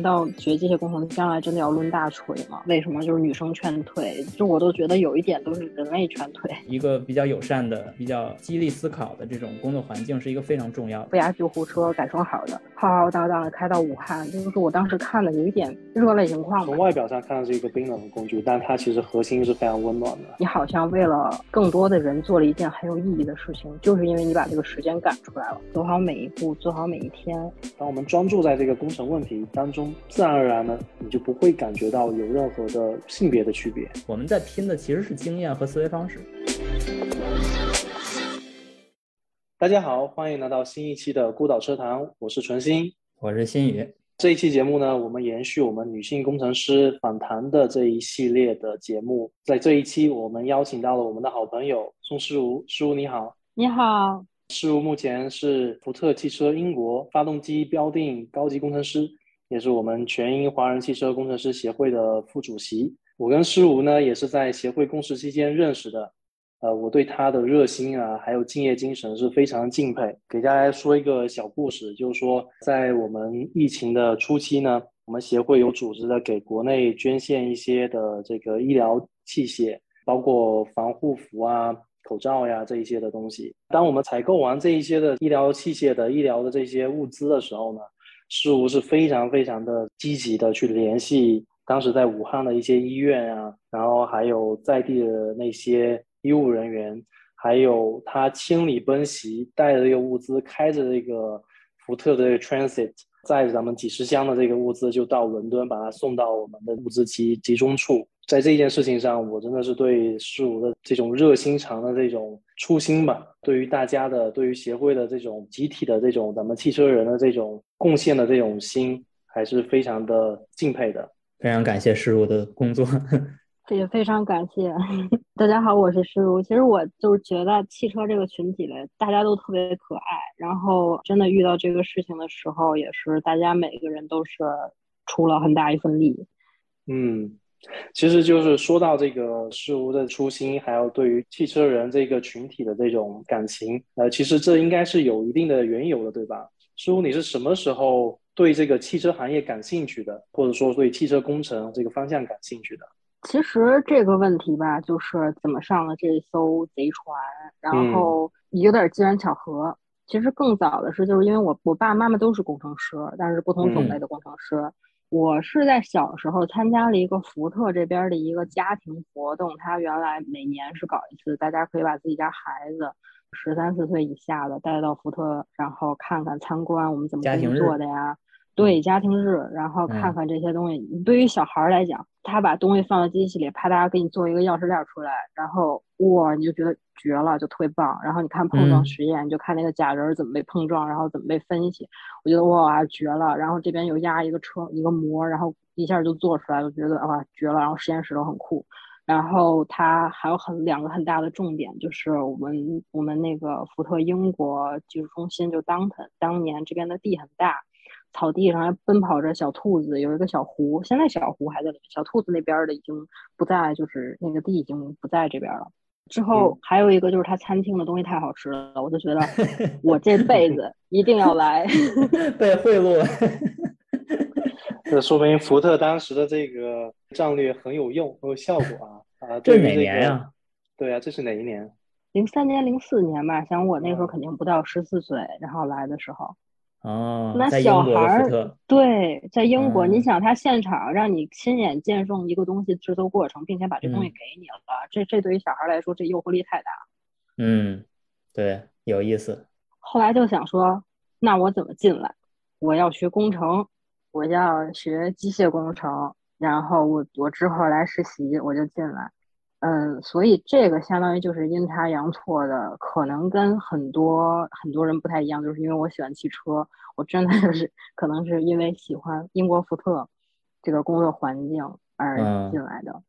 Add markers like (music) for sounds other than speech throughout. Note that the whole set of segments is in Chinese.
难道学机械工程将来真的要抡大锤吗？为什么就是女生劝退？就我都觉得有一点都是人类劝退。(laughs) 一个比较友善的、比较激励思考的这种工作环境是一个非常重要的。负压救护车改装好的，浩浩荡荡的开到武汉，就是我当时看的有一点热泪盈眶。从外表上看是一个冰冷的工具，但它其实核心是非常温暖的。你好像为了更多的人做了一件很有意义的事情，就是因为你把这个时间赶出来了，走好每一步，做好每一天。当我们专注在这个工程问题当中，自然而然呢，你就不会感觉到有任何的性别的区别。我们在拼的其实是经验和思维方式。大家好，欢迎来到新一期的孤岛车谈，我是纯心，我是新宇。这一期节目呢，我们延续我们女性工程师访谈的这一系列的节目，在这一期我们邀请到了我们的好朋友宋诗如，诗如你好，你好。诗如目前是福特汽车英国发动机标定高级工程师，也是我们全英华人汽车工程师协会的副主席。我跟诗如呢，也是在协会共事期间认识的。呃，我对他的热心啊，还有敬业精神是非常敬佩。给大家说一个小故事，就是说，在我们疫情的初期呢，我们协会有组织的给国内捐献一些的这个医疗器械，包括防护服啊。口罩呀，这一些的东西。当我们采购完这一些的医疗器械的医疗的这些物资的时候呢，事务是非常非常的积极的去联系当时在武汉的一些医院啊，然后还有在地的那些医务人员，还有他清理奔袭带着这个物资，开着这个福特的 transit，载着咱们几十箱的这个物资就到伦敦，把它送到我们的物资集集中处。在这件事情上，我真的是对事务的这种热心肠的这种初心吧，对于大家的、对于协会的这种集体的这种咱们汽车人的这种贡献的这种心，还是非常的敬佩的。非常感谢施如的工作，也非常感谢。(laughs) 大家好，我是施如。其实我就是觉得汽车这个群体嘞，大家都特别可爱。然后真的遇到这个事情的时候，也是大家每个人都是出了很大一份力。嗯。其实就是说到这个事物的初心，还有对于汽车人这个群体的这种感情，呃，其实这应该是有一定的缘由的，对吧？师傅，你是什么时候对这个汽车行业感兴趣的，或者说对汽车工程这个方向感兴趣的？其实这个问题吧，就是怎么上了这艘贼船，然后有点机缘巧合。其实更早的是，就是因为我我爸爸妈妈都是工程师，但是不同种类的工程师。我是在小时候参加了一个福特这边的一个家庭活动，他原来每年是搞一次，大家可以把自己家孩子十三四岁以下的带到福特，然后看看参观我们怎么工作的呀。对家庭日，然后看看这些东西。对于小孩来讲，他把东西放到机器里，啪嗒给你做一个钥匙链出来，然后哇，你就觉得绝了，就特别棒。然后你看碰撞实验，你就看那个假人怎么被碰撞，然后怎么被分析，我觉得哇，绝了。然后这边又压一个车一个模，然后一下就做出来就，觉得哇，绝了。然后实验室都很酷。然后它还有很两个很大的重点，就是我们我们那个福特英国技术中心就当 n 当年这边的地很大。草地上还奔跑着小兔子，有一个小湖，现在小湖还在里面，小兔子那边的已经不在，就是那个地已经不在这边了。之后还有一个就是他餐厅的东西太好吃了，我就觉得 (laughs) 我这辈子一定要来。(laughs) 被贿赂，(laughs) 这说明福特当时的这个战略很有用，很有效果啊！啊，这是哪年呀？对啊，这是哪一年？零三年、零四年吧。想我那时候肯定不到十四岁，然后来的时候。哦，那小孩儿对，在英国，你想他现场让你亲眼见证一个东西制作过程，并且把这东西给你了，这这对于小孩来说，这诱惑力太大。嗯，对，有意思。后来就想说，那我怎么进来？我要学工程，我要学机械工程，然后我我之后来实习，我就进来。嗯，所以这个相当于就是阴差阳错的，可能跟很多很多人不太一样，就是因为我喜欢汽车，我真的就是 (laughs) 可能是因为喜欢英国福特这个工作环境而进来的。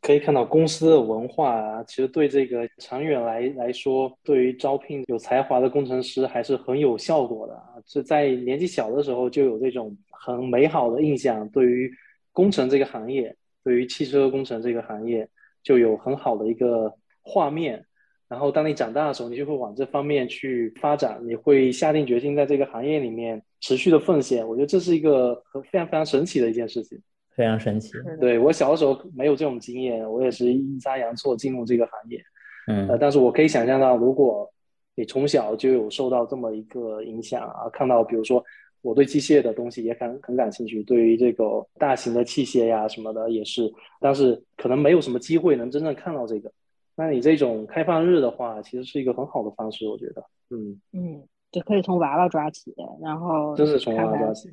可以看到公司的文化啊，其实对这个长远来来说，对于招聘有才华的工程师还是很有效果的啊。是在年纪小的时候就有这种很美好的印象，对于工程这个行业，对于汽车工程这个行业。就有很好的一个画面，然后当你长大的时候，你就会往这方面去发展，你会下定决心在这个行业里面持续的奉献。我觉得这是一个非常非常神奇的一件事情，非常神奇。对我小的时候没有这种经验，我也是阴差阳错进入这个行业。嗯，呃，但是我可以想象到，如果你从小就有受到这么一个影响啊，看到比如说我对机械的东西也感很感兴趣，对于这个大型的器械呀什么的也是，但是可能没有什么机会能真正看到这个。那你这种开放日的话，其实是一个很好的方式，我觉得，嗯嗯，就可以从娃娃抓起，然后真是从娃娃抓起，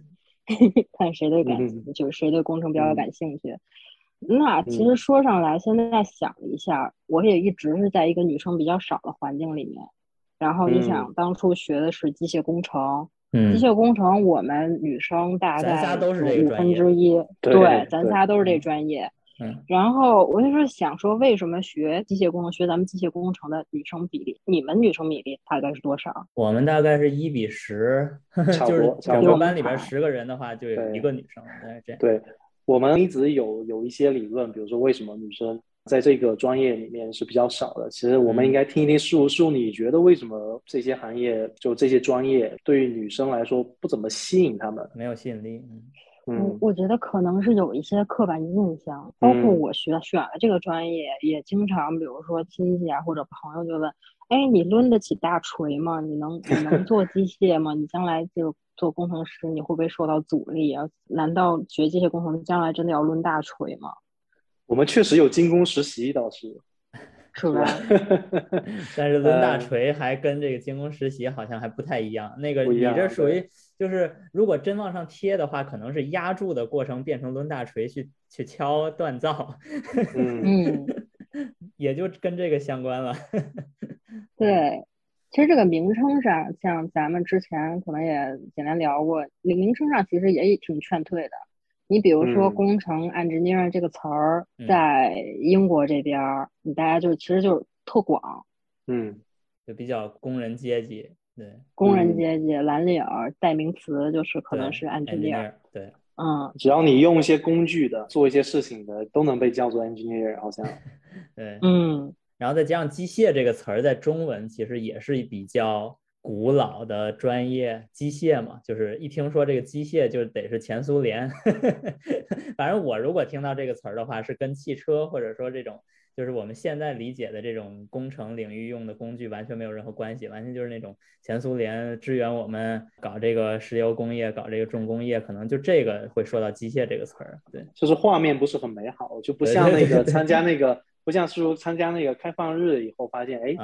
(laughs) 看谁对感，就是谁对工程比较感兴趣。那其实说上来，现在想了一下，我也一直是在一个女生比较少的环境里面。然后你想，当初学的是机械工程，嗯，机械工程我们女生大概五分之一，对，咱仨都是这专业。嗯，然后我就是想说，为什么学机械工程、学咱们机械工程的女生比例，你们女生比例大概是多少？我们大概是一比十，(laughs) 就是整个班里边十个人的话，就有一个女生。对。对，我们一直有有一些理论，比如说为什么女生在这个专业里面是比较少的。其实我们应该听一听树树，你觉得为什么这些行业就这些专业对于女生来说不怎么吸引她们？没有吸引力。嗯。我我觉得可能是有一些刻板印象，包括我学选了这个专业，也经常，比如说亲戚啊或者朋友就问，哎，你抡得起大锤吗？你能你能做机械吗？你将来就做工程师，你会不会受到阻力啊？难道学机械工程将来真的要抡大锤吗？我们确实有精工实习倒是。是吧？(laughs) 但是抡大锤还跟这个精工实习好像还不太一样。那个你这属于就是如果真往上贴的话，可能是压铸的过程变成抡大锤去去敲锻造。嗯，(laughs) 也就跟这个相关了。(laughs) 对，其实这个名称上，像咱们之前可能也简单聊过，名称上其实也挺劝退的。你比如说“工程 engineer” 这个词儿，在英国这边，你大家就其实就是特广，嗯，就比较工人阶级，对，工人阶级蓝领代名词就是可能是 engineer，对，嗯，只要你用一些工具的，做一些事情的，都能被叫做 engineer，好像，对，嗯，然后再加上机械这个词儿，在中文其实也是比较。古老的专业机械嘛，就是一听说这个机械就得是前苏联。(laughs) 反正我如果听到这个词儿的话，是跟汽车或者说这种就是我们现在理解的这种工程领域用的工具完全没有任何关系，完全就是那种前苏联支援我们搞这个石油工业、搞这个重工业，可能就这个会说到机械这个词儿。对，就是画面不是很美好，就不像那个参加那个。不像是说参加那个开放日以后发现，哎，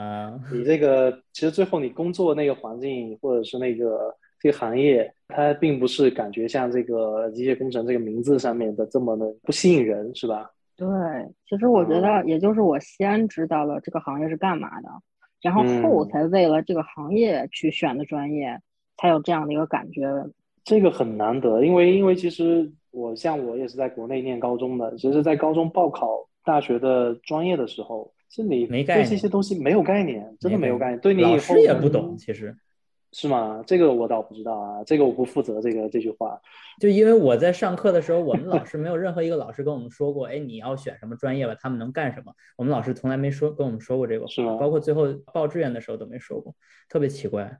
你这个其实最后你工作那个环境或者是那个这个行业，它并不是感觉像这个机械工程这个名字上面的这么的不吸引人，是吧？对，其实我觉得也就是我先知道了这个行业是干嘛的，然后后才为了这个行业去选的专业，才有这样的一个感觉。这个很难得，因为因为其实我像我也是在国内念高中的，其实，在高中报考。大学的专业的时候，是你对这些东西没有概念，真的没有概念。对你以后也不懂，其实是吗？这个我倒不知道啊，这个我不负责。这个这句话，就因为我在上课的时候，我们老师没有任何一个老师跟我们说过，哎，你要选什么专业吧，他们能干什么？我们老师从来没说跟我们说过这个，是吗？包括最后报志愿的时候都没说过，特别奇怪。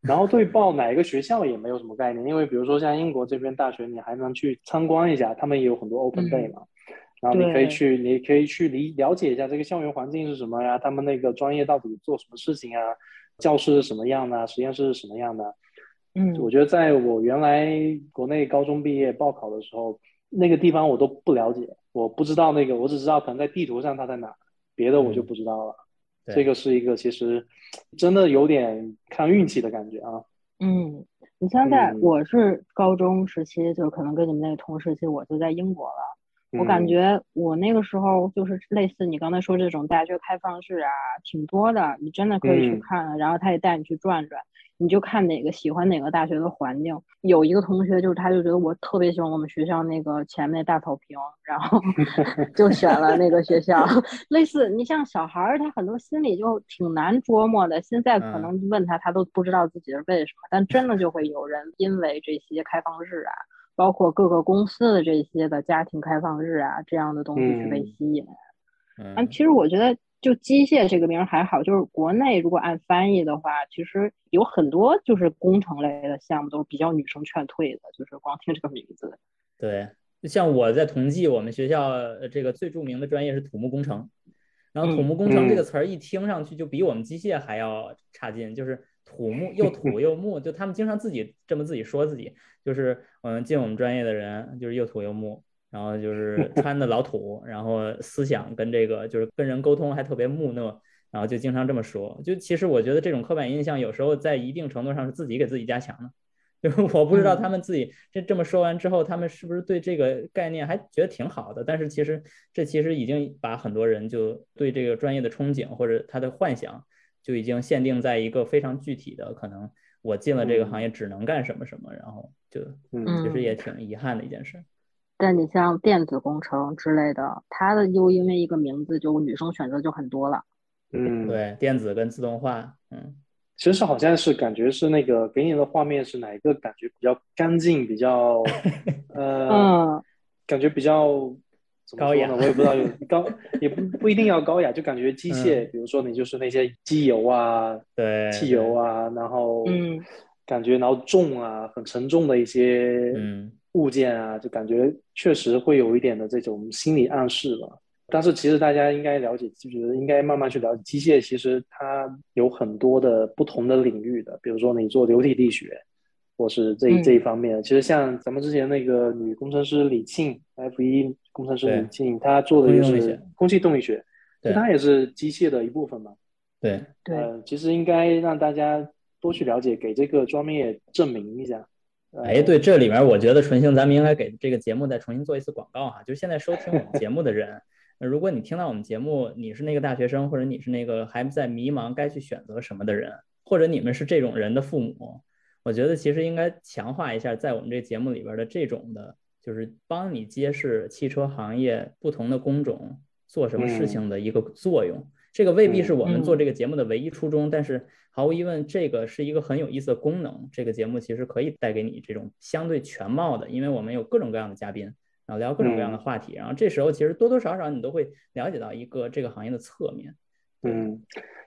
然后对报哪一个学校也没有什么概念，因为比如说像英国这边大学，你还能去参观一下，他们也有很多 open day 嘛。然后你可以去，你可以去理了解一下这个校园环境是什么呀？他们那个专业到底做什么事情啊？教室是什么样的？实验室是什么样的？嗯，我觉得在我原来国内高中毕业报考的时候，那个地方我都不了解，我不知道那个，我只知道可能在地图上它在哪，别的我就不知道了。这个是一个其实真的有点看运气的感觉啊。嗯，你现在我是高中时期，就可能跟你们那个同时期，我就在英国了。我感觉我那个时候就是类似你刚才说这种大学开放式啊，挺多的，你真的可以去看。然后他也带你去转转，你就看哪个喜欢哪个大学的环境。有一个同学就是他就觉得我特别喜欢我们学校那个前面大草坪，然后 (laughs) 就选了那个学校。类似你像小孩儿，他很多心里就挺难琢磨的。现在可能问他，他都不知道自己是为什么，但真的就会有人因为这些开放式啊。包括各个公司的这些的家庭开放日啊，这样的东西去被吸引。嗯，其实我觉得就机械这个名还好，就是国内如果按翻译的话，其实有很多就是工程类的项目都是比较女生劝退的，就是光听这个名字。对，像我在同济，我们学校这个最著名的专业是土木工程，然后土木工程这个词儿一听上去就比我们机械还要差劲，就是土木又 (laughs) 土又木，就他们经常自己这么自己说自己，就是我们进我们专业的人就是又土又木。然后就是穿的老土，然后思想跟这个就是跟人沟通还特别木讷，然后就经常这么说。就其实我觉得这种刻板印象有时候在一定程度上是自己给自己加强的。(laughs) 就我不知道他们自己这这么说完之后，他们是不是对这个概念还觉得挺好的？但是其实这其实已经把很多人就对这个专业的憧憬或者他的幻想就已经限定在一个非常具体的，可能我进了这个行业只能干什么什么，然后就其实也挺遗憾的一件事。但你像电子工程之类的，它的又因为一个名字，就女生选择就很多了。嗯，对，电子跟自动化，嗯，其实好像是感觉是那个给你的画面是哪一个感觉比较干净，比较 (laughs) 呃，感觉比较高雅呢？我也不知道，(laughs) 有高也不不一定要高雅，就感觉机械，比如说你就是那些机油啊，对，汽油啊，然后嗯，感觉然后重啊，很沉重的一些嗯。物件啊，就感觉确实会有一点的这种心理暗示吧。但是其实大家应该了解，就觉得应该慢慢去了解机械，其实它有很多的不同的领域的。比如说你做流体力学，或是这这一方面，其实像咱们之前那个女工程师李沁，F 一工程师李沁，她做的就是空气动力学，她也是机械的一部分嘛。对对，其实应该让大家多去了解，给这个专业证明一下。哎，对，这里面我觉得纯星，咱们应该给这个节目再重新做一次广告哈。就是现在收听我们节目的人，(laughs) 如果你听到我们节目，你是那个大学生，或者你是那个还在迷茫该去选择什么的人，或者你们是这种人的父母，我觉得其实应该强化一下在我们这节目里边的这种的，就是帮你揭示汽车行业不同的工种做什么事情的一个作用。这个未必是我们做这个节目的唯一初衷，但是毫无疑问，这个是一个很有意思的功能。这个节目其实可以带给你这种相对全貌的，因为我们有各种各样的嘉宾，然后聊各种各样的话题，然后这时候其实多多少少你都会了解到一个这个行业的侧面。嗯，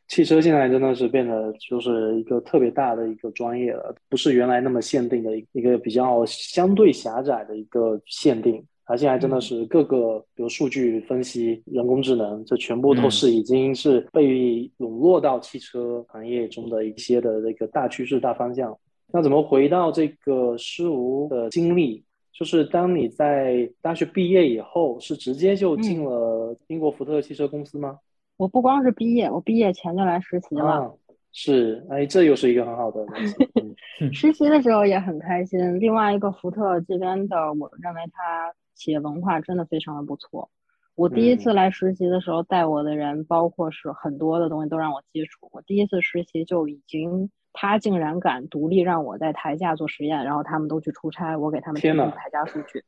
汽车现在真的是变得就是一个特别大的一个专业了，不是原来那么限定的一个比较相对狭窄的一个限定。它现在真的是各个，比如数据分析、人工智能，这全部都是已经是被笼络到汽车行业中的一些的这个大趋势、大方向。那怎么回到这个师无的经历？就是当你在大学毕业以后，是直接就进了英国福特汽车公司吗？我不光是毕业，我毕业前就来实习了。是，哎，这又是一个很好的 (laughs) 实习的时候也很开心。另外一个福特这边的，我认为他。企业文化真的非常的不错。我第一次来实习的时候，带我的人，包括是很多的东西都让我接触。我第一次实习就已经，他竟然敢独立让我在台下做实验，然后他们都去出差，我给他们提供台下数据。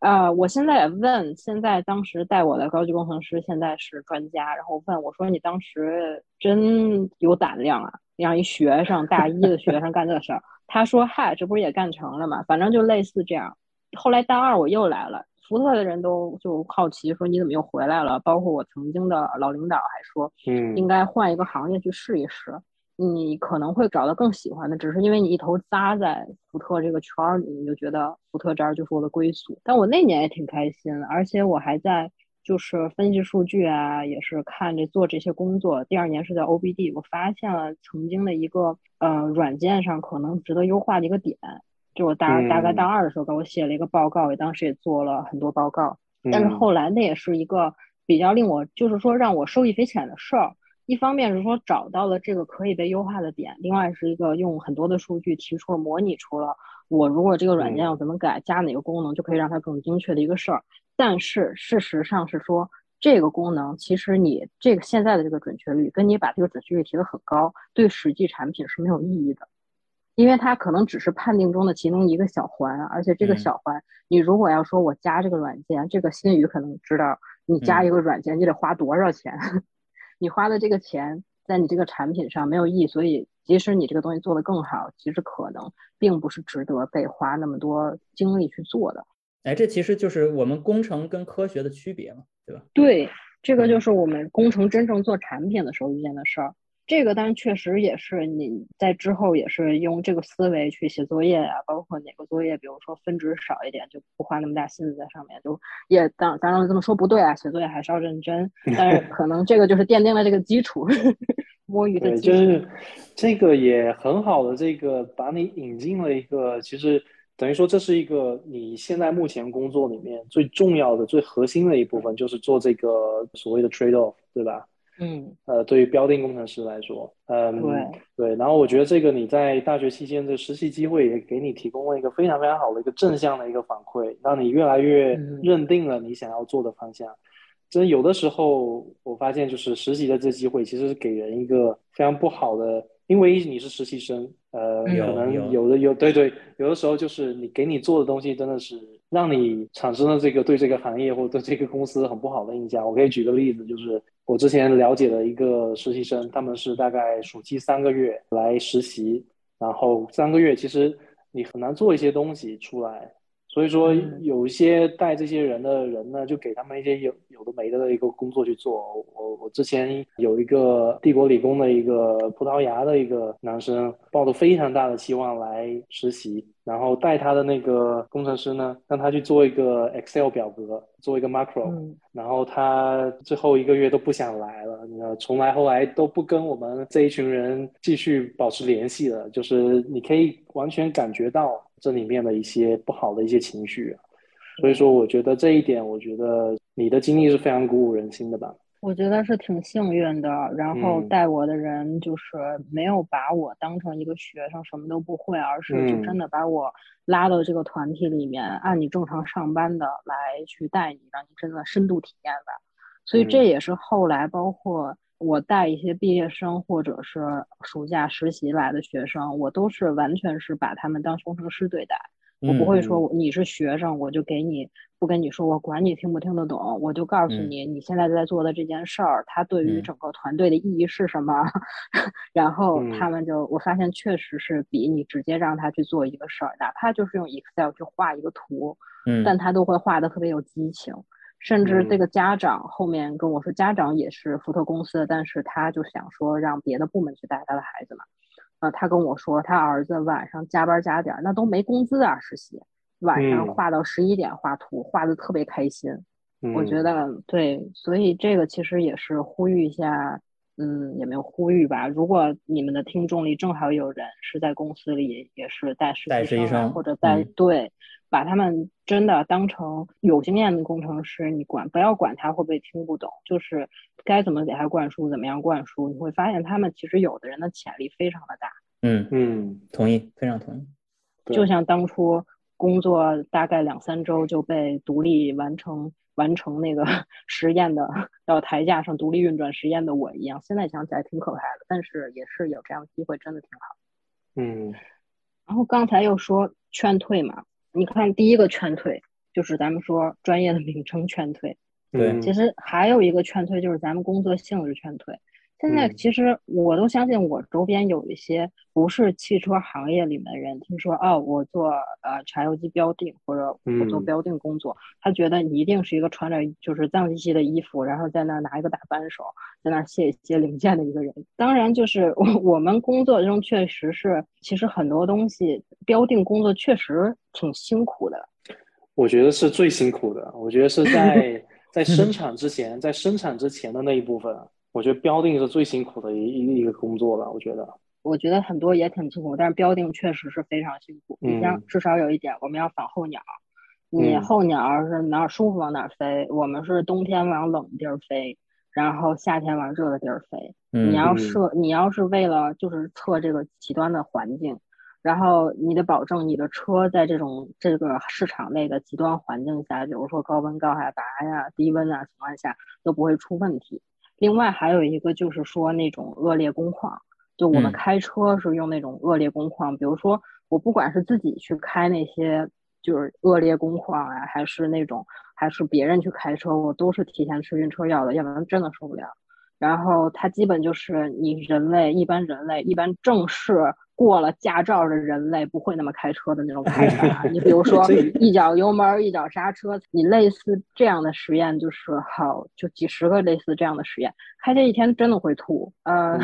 啊，我现在也问，现在当时带我的高级工程师现在是专家，然后问我说：“你当时真有胆量啊，让一学生大一的学生干这事儿。”他说：“嗨，这不是也干成了嘛？反正就类似这样。”后来大二我又来了，福特的人都就好奇说你怎么又回来了？包括我曾经的老领导还说，嗯，应该换一个行业去试一试，你可能会找到更喜欢的。只是因为你一头扎在福特这个圈里，你就觉得福特这儿就是我的归宿。但我那年也挺开心，而且我还在就是分析数据啊，也是看着做这些工作。第二年是在 OBD，我发现了曾经的一个呃软件上可能值得优化的一个点。就我大大概大二的时候，给我写了一个报告，也当时也做了很多报告。但是后来那也是一个比较令我，就是说让我受益匪浅的事儿。一方面是说找到了这个可以被优化的点，另外是一个用很多的数据提出了模拟出了我如果这个软件要怎么改，加哪个功能就可以让它更精确的一个事儿。但是事实上是说，这个功能其实你这个现在的这个准确率，跟你把这个准确率提得很高，对实际产品是没有意义的。因为它可能只是判定中的其中一个小环，而且这个小环，你如果要说我加这个软件，这个新宇可能知道你加一个软件你得花多少钱，(laughs) 你花的这个钱在你这个产品上没有意义，所以即使你这个东西做得更好，其实可能并不是值得被花那么多精力去做的。哎，这其实就是我们工程跟科学的区别嘛，对吧？对。这个就是我们工程真正做产品的时候遇见的事儿。这个当然确实也是你在之后也是用这个思维去写作业啊，包括哪个作业，比如说分值少一点，就不花那么大心思在上面。就也当当然这么说不对啊，写作业还是要认真，(laughs) 但是可能这个就是奠定了这个基础，(laughs) 摸鱼的基础。就是这个也很好的这个把你引进了一个，其实等于说这是一个你现在目前工作里面最重要的、最核心的一部分，就是做这个所谓的 trade off，对吧？嗯，呃，对于标定工程师来说，嗯，对对，然后我觉得这个你在大学期间的实习机会也给你提供了一个非常非常好的一个正向的一个反馈，让你越来越认定了你想要做的方向。真有的时候我发现，就是实习的这机会其实是给人一个非常不好的，因为你是实习生，呃，可能有的有对对，有的时候就是你给你做的东西真的是让你产生了这个对这个行业或者对这个公司很不好的印象。我可以举个例子，就是。我之前了解的一个实习生，他们是大概暑期三个月来实习，然后三个月其实你很难做一些东西出来，所以说有一些带这些人的人呢，就给他们一些有有的没的的一个工作去做。我我之前有一个帝国理工的一个葡萄牙的一个男生，抱着非常大的期望来实习。然后带他的那个工程师呢，让他去做一个 Excel 表格，做一个 macro。然后他最后一个月都不想来了，你知道，从来后来都不跟我们这一群人继续保持联系了。就是你可以完全感觉到这里面的一些不好的一些情绪。所以说，我觉得这一点，我觉得你的经历是非常鼓舞人心的吧。我觉得是挺幸运的，然后带我的人就是没有把我当成一个学生，什么都不会，而是就真的把我拉到这个团体里面，按你正常上班的来去带你，让你真的深度体验吧。所以这也是后来包括我带一些毕业生或者是暑假实习来的学生，我都是完全是把他们当工程师对待。我不会说你是学生，我就给你不跟你说，我管你听不听得懂，我就告诉你你现在在做的这件事儿，它对于整个团队的意义是什么。(laughs) 然后他们就我发现确实是比你直接让他去做一个事儿，哪怕就是用 Excel 去画一个图，嗯，但他都会画的特别有激情。甚至这个家长后面跟我说，家长也是福特公司的，但是他就想说让别的部门去带他的孩子嘛。他跟我说，他儿子晚上加班加点，那都没工资啊，实习晚上画到十一点画图，画的特别开心。我觉得对，所以这个其实也是呼吁一下，嗯，也没有呼吁吧。如果你们的听众里正好有人是在公司里也是带实习生或者带对，把他们真的当成有经验的工程师，你管不要管他会不会听不懂，就是该怎么给他灌输，怎么样灌输，你会发现他们其实有的人的潜力非常的大。嗯嗯，同意，非常同意。就像当初工作大概两三周就被独立完成 (laughs) 完成那个 (laughs) 实验的到台架上独立运转实验的我一样，现在想起来挺可怕的，但是也是有这样机会，真的挺好。嗯。然后刚才又说劝退嘛，你看第一个劝退就是咱们说专业的名称劝退，对，其实还有一个劝退就是咱们工作性质劝退。现在其实我都相信，我周边有一些不是汽车行业里面的人，听说哦，我做呃柴油机标定或者我做标定工作，他觉得你一定是一个穿着就是脏兮兮的衣服，然后在那拿一个大扳手在那卸一些零件的一个人。当然，就是我我们工作中确实是，其实很多东西标定工作确实挺辛苦的。我觉得是最辛苦的，我觉得是在 (laughs) 在生产之前，在生产之前的那一部分。我觉得标定是最辛苦的一一一个工作了。我觉得，我觉得很多也挺辛苦，但是标定确实是非常辛苦。你像至少有一点，我们要防候鸟，你候鸟是哪儿舒服往哪儿飞。我们是冬天往冷地儿飞，然后夏天往热的地儿飞。你要设，你要是为了就是测这个极端的环境，然后你得保证你的车在这种这个市场内的极端环境下，比如说高温、高海拔呀、低温啊情况下都不会出问题。另外还有一个就是说那种恶劣工况，就我们开车是用那种恶劣工况，比如说我不管是自己去开那些就是恶劣工况啊，还是那种还是别人去开车，我都是提前吃晕车药的，要不然真的受不了。然后它基本就是你人类一般人类一般正式过了驾照的人类不会那么开车的那种开法。你比如 (laughs) 说一脚油门一脚刹车，你类似这样的实验就是好，就几十个类似这样的实验，开这一天真的会吐。呃，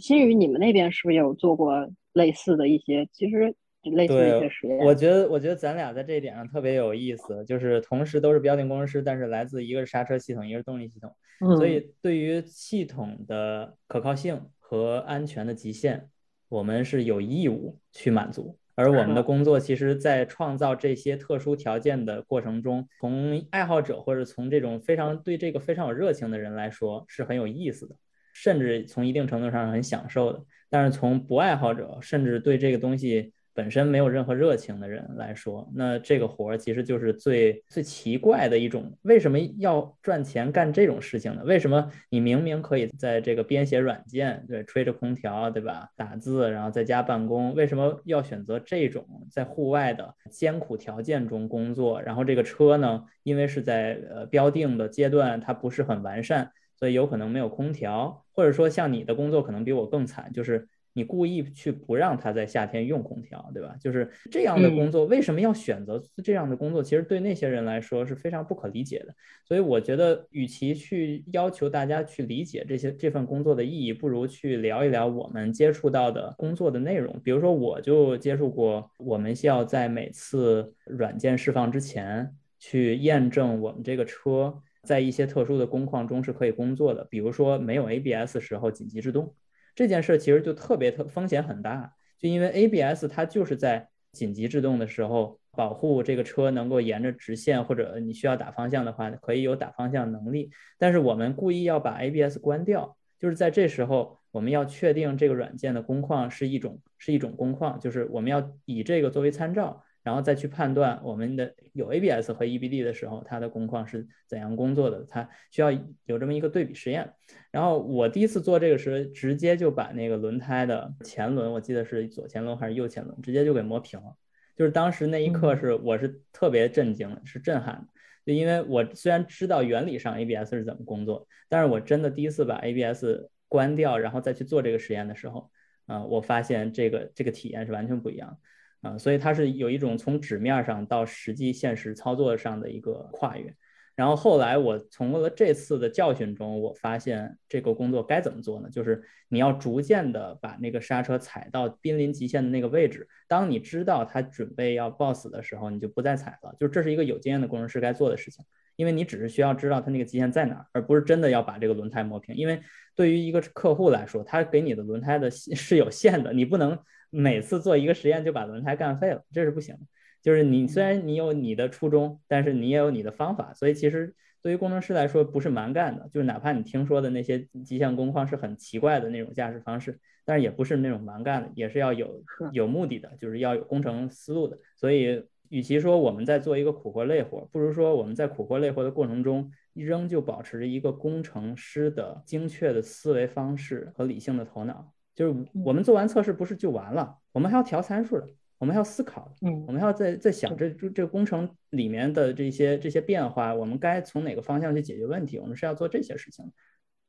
新宇，你们那边是不是有做过类似的一些？其实。类似一些实验，我觉得，我觉得咱俩在这一点上特别有意思，就是同时都是标定工程师，但是来自一个是刹车系统，一个是动力系统，所以对于系统的可靠性和安全的极限，我们是有义务去满足。而我们的工作，其实，在创造这些特殊条件的过程中，从爱好者或者从这种非常对这个非常有热情的人来说，是很有意思的，甚至从一定程度上很享受的。但是从不爱好者，甚至对这个东西。本身没有任何热情的人来说，那这个活儿其实就是最最奇怪的一种。为什么要赚钱干这种事情呢？为什么你明明可以在这个编写软件，对，吹着空调，对吧？打字，然后在家办公，为什么要选择这种在户外的艰苦条件中工作？然后这个车呢，因为是在呃标定的阶段，它不是很完善，所以有可能没有空调，或者说像你的工作可能比我更惨，就是。你故意去不让他在夏天用空调，对吧？就是这样的工作，为什么要选择这样的工作？其实对那些人来说是非常不可理解的。所以我觉得，与其去要求大家去理解这些这份工作的意义，不如去聊一聊我们接触到的工作的内容。比如说，我就接触过，我们需要在每次软件释放之前去验证我们这个车在一些特殊的工况中是可以工作的。比如说，没有 ABS 时候紧急制动。这件事其实就特别特风险很大，就因为 ABS 它就是在紧急制动的时候保护这个车能够沿着直线，或者你需要打方向的话，可以有打方向能力。但是我们故意要把 ABS 关掉，就是在这时候我们要确定这个软件的工况是一种是一种工况，就是我们要以这个作为参照。然后再去判断我们的有 ABS 和 EBD 的时候，它的工况是怎样工作的，它需要有这么一个对比实验。然后我第一次做这个时，直接就把那个轮胎的前轮，我记得是左前轮还是右前轮，直接就给磨平了。就是当时那一刻是我是特别震惊，是震撼的。就因为我虽然知道原理上 ABS 是怎么工作，但是我真的第一次把 ABS 关掉，然后再去做这个实验的时候，啊，我发现这个这个体验是完全不一样。啊，所以它是有一种从纸面上到实际现实操作上的一个跨越。然后后来我从了这次的教训中，我发现这个工作该怎么做呢？就是你要逐渐的把那个刹车踩到濒临极限的那个位置。当你知道它准备要爆死的时候，你就不再踩了。就这是一个有经验的工程师该做的事情，因为你只是需要知道它那个极限在哪儿，而不是真的要把这个轮胎磨平。因为对于一个客户来说，他给你的轮胎的 (laughs) 是有限的，你不能。每次做一个实验就把轮胎干废了，这是不行的。就是你虽然你有你的初衷，但是你也有你的方法。所以其实对于工程师来说不是蛮干的，就是哪怕你听说的那些极限工况是很奇怪的那种驾驶方式，但是也不是那种蛮干的，也是要有有目的的，就是要有工程思路的。所以与其说我们在做一个苦活累活，不如说我们在苦活累活的过程中，仍旧保持着一个工程师的精确的思维方式和理性的头脑。就是我们做完测试不是就完了，我们还要调参数的，我们还要思考的，嗯，我们还要在在想这这这个工程里面的这些这些变化，我们该从哪个方向去解决问题？我们是要做这些事情。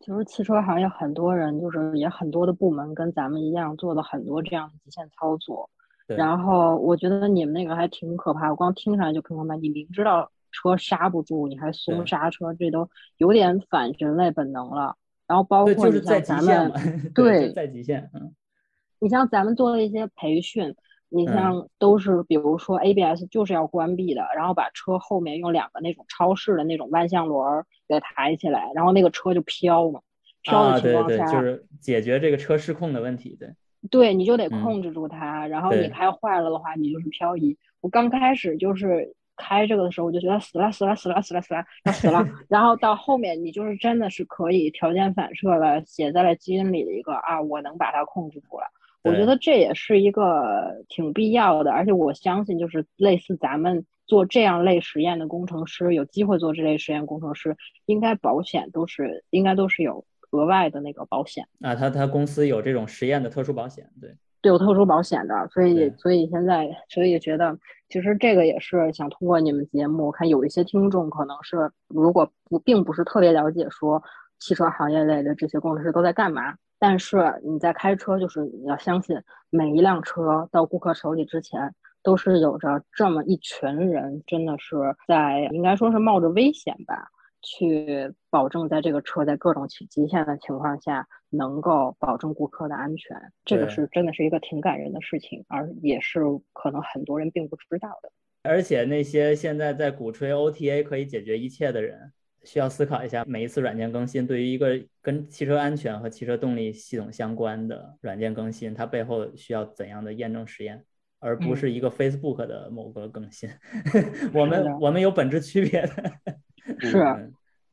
就是汽车行业很多人，就是也很多的部门跟咱们一样做的很多这样的极限操作。然后我觉得你们那个还挺可怕，我光听上来就可怕。你明知道车刹不住，你还松刹车，这都有点反人类本能了。然后包括就是在咱们，(laughs) 对，在极限，嗯，你像咱们做的一些培训，你像都是比如说 ABS 就是要关闭的，然后把车后面用两个那种超市的那种万向轮给抬起来，然后那个车就飘嘛，飘的情况下就是解决这个车失控的问题，对，对，你就得控制住它，然后你开坏了的话，你就是漂移。我刚开始就是。开这个的时候，我就觉得死了死了死了死了死了要死了。(laughs) 然后到后面，你就是真的是可以条件反射了，写在了基因里的一个啊，我能把它控制住了。我觉得这也是一个挺必要的，而且我相信，就是类似咱们做这样类实验的工程师，有机会做这类实验工程师，应该保险都是应该都是有额外的那个保险啊。他他公司有这种实验的特殊保险，对。有特殊保险的，所以所以现在所以觉得，其实这个也是想通过你们节目，看有一些听众可能是如果不并不是特别了解说汽车行业类的这些工程师都在干嘛，但是你在开车，就是你要相信，每一辆车到顾客手里之前，都是有着这么一群人，真的是在应该说是冒着危险吧，去保证在这个车在各种极限的情况下，能够保证顾客的安全。这个是真的是一个挺感人的事情，而也是可能很多人并不知道的。而且那些现在在鼓吹 OTA 可以解决一切的人。需要思考一下，每一次软件更新对于一个跟汽车安全和汽车动力系统相关的软件更新，它背后需要怎样的验证实验，而不是一个 Facebook 的某个更新。(laughs) 我们我们有本质区别的。是，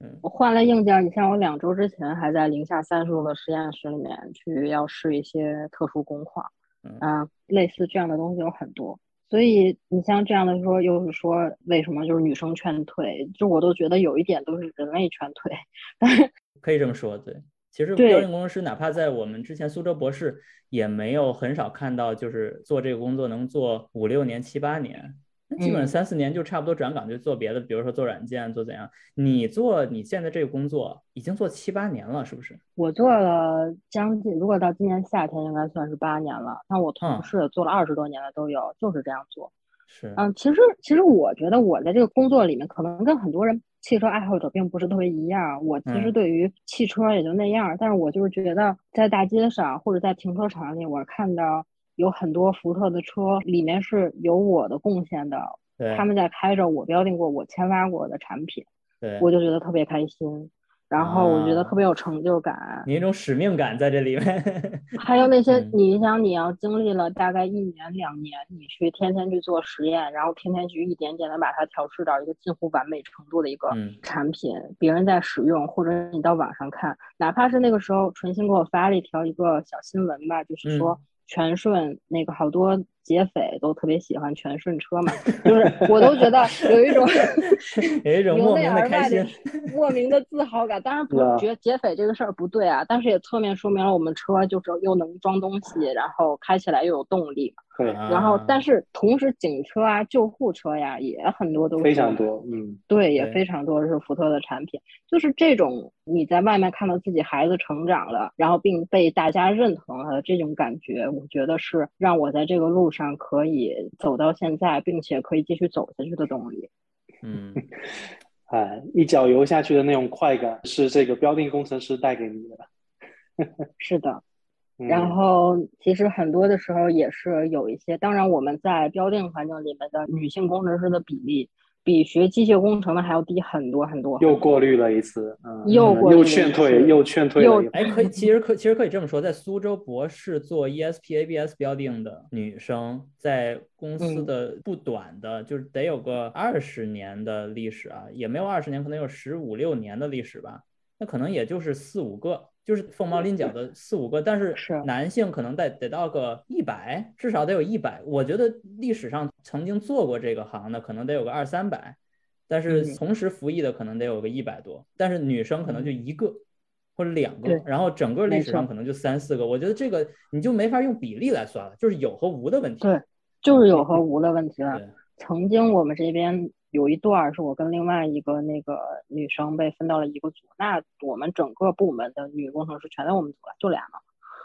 嗯，我换了硬件，你像我两周之前还在零下三十度的实验室里面去要试一些特殊工况，嗯，类似这样的东西有很多。所以你像这样的说，又是说为什么就是女生劝退？就我都觉得有一点都是人类劝退。(laughs) 可以这么说，对。其实标准工程师哪怕在我们之前苏州博士也没有很少看到，就是做这个工作能做五六年、七八年。那基本上三四年就差不多转岗就做别的，比如说做软件做怎样。你做你现在这个工作已经做七八年了，是不是？我做了将近，如果到今年夏天应该算是八年了。那我同事做了二十多年的都有，就是这样做。是，嗯，其实其实我觉得我在这个工作里面，可能跟很多人汽车爱好者并不是特别一样。我其实对于汽车也就那样，但是我就是觉得在大街上或者在停车场里，我看到。有很多福特的车，里面是有我的贡献的，他们在开着我标定过、我签发过的产品，我就觉得特别开心，然后我觉得特别有成就感，你那种使命感在这里面。还有那些，你想你要经历了大概一年两年，你去天天去做实验，然后天天去一点点的把它调试到一个近乎完美程度的一个产品，别人在使用，或者你到网上看，哪怕是那个时候纯心给我发了一条一个小新闻吧，就是说。全顺那个好多劫匪都特别喜欢全顺车嘛，就是我都觉得有一种 (laughs) 有一种 (laughs) 莫名的开心，莫名的自豪感。当然不觉得劫匪这个事儿不对啊，但是也侧面说明了我们车就是又能装东西，然后开起来又有动力。对，然后但是同时警车啊、救护车呀也很多都非常多，嗯，对，也非常多是福特的产品。就是这种你在外面看到自己孩子成长了，然后并被大家认同了这种感觉，我觉得是让我在这个路上可以走到现在，并且可以继续走下去的动力。嗯，(laughs) 哎，一脚油下去的那种快感是这个标定工程师带给你的。(laughs) 是的。然后其实很多的时候也是有一些，当然我们在标定环境里面的女性工程师的比例比学机械工程的还要低很多很多。又过滤了一次，嗯，又又劝退，又劝退。又哎，可以，其实可其实可以这么说，在苏州博士做 ESP ABS 标定的女生，在公司的不短的，就是得有个二十年的历史啊，也没有二十年，可能有十五六年的历史吧，那可能也就是四五个。就是凤毛麟角的四五个，但是男性可能得得到个一百，至少得有一百。我觉得历史上曾经做过这个行的，可能得有个二三百，但是同时服役的可能得有个一百多。但是女生可能就一个或者两个，然后整个历史上可能就三四个。我觉得这个你就没法用比例来算了，就是有和无的问题。对，就是有和无的问题了。曾经我们这边。有一段儿是我跟另外一个那个女生被分到了一个组，那我们整个部门的女工程师全在我们组了，就俩嘛。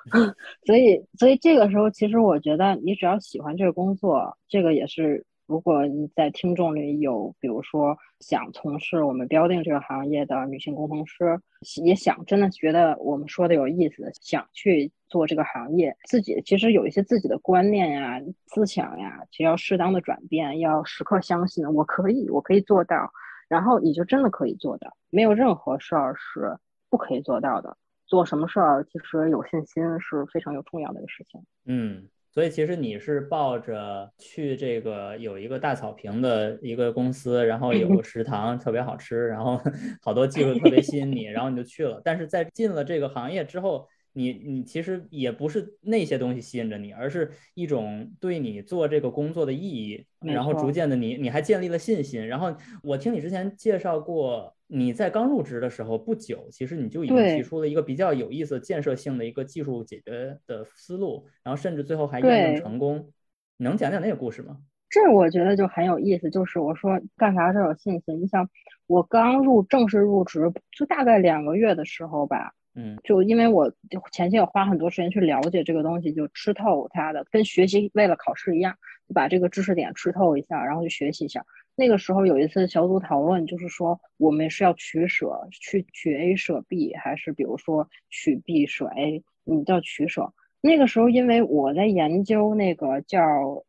(laughs) 所以，所以这个时候，其实我觉得你只要喜欢这个工作，这个也是。如果你在听众里有，比如说想从事我们标定这个行业的女性工程师，也想真的觉得我们说的有意思，想去做这个行业，自己其实有一些自己的观念呀、思想呀，其实要适当的转变，要时刻相信我可以，我可以做到，然后你就真的可以做到，没有任何事儿是不可以做到的。做什么事儿，其实有信心是非常有重要的一个事情。嗯。所以其实你是抱着去这个有一个大草坪的一个公司，然后有个 (laughs) 食堂特别好吃，然后 (laughs) 好多技术特别吸引你，然后你就去了。但是在进了这个行业之后，你你其实也不是那些东西吸引着你，而是一种对你做这个工作的意义，然后逐渐的你你还建立了信心。然后我听你之前介绍过。你在刚入职的时候不久，其实你就已经提出了一个比较有意思、建设性的一个技术解决的思路，然后甚至最后还验证成功。能讲讲那个故事吗？这我觉得就很有意思，就是我说干啥都有信心。你想，我刚入正式入职就大概两个月的时候吧，嗯，就因为我前期要花很多时间去了解这个东西，就吃透它的，跟学习为了考试一样，就把这个知识点吃透一下，然后去学习一下。那个时候有一次小组讨论，就是说我们是要取舍，去取 A 舍 B，还是比如说取 B 舍 A？你叫取舍。那个时候，因为我在研究那个叫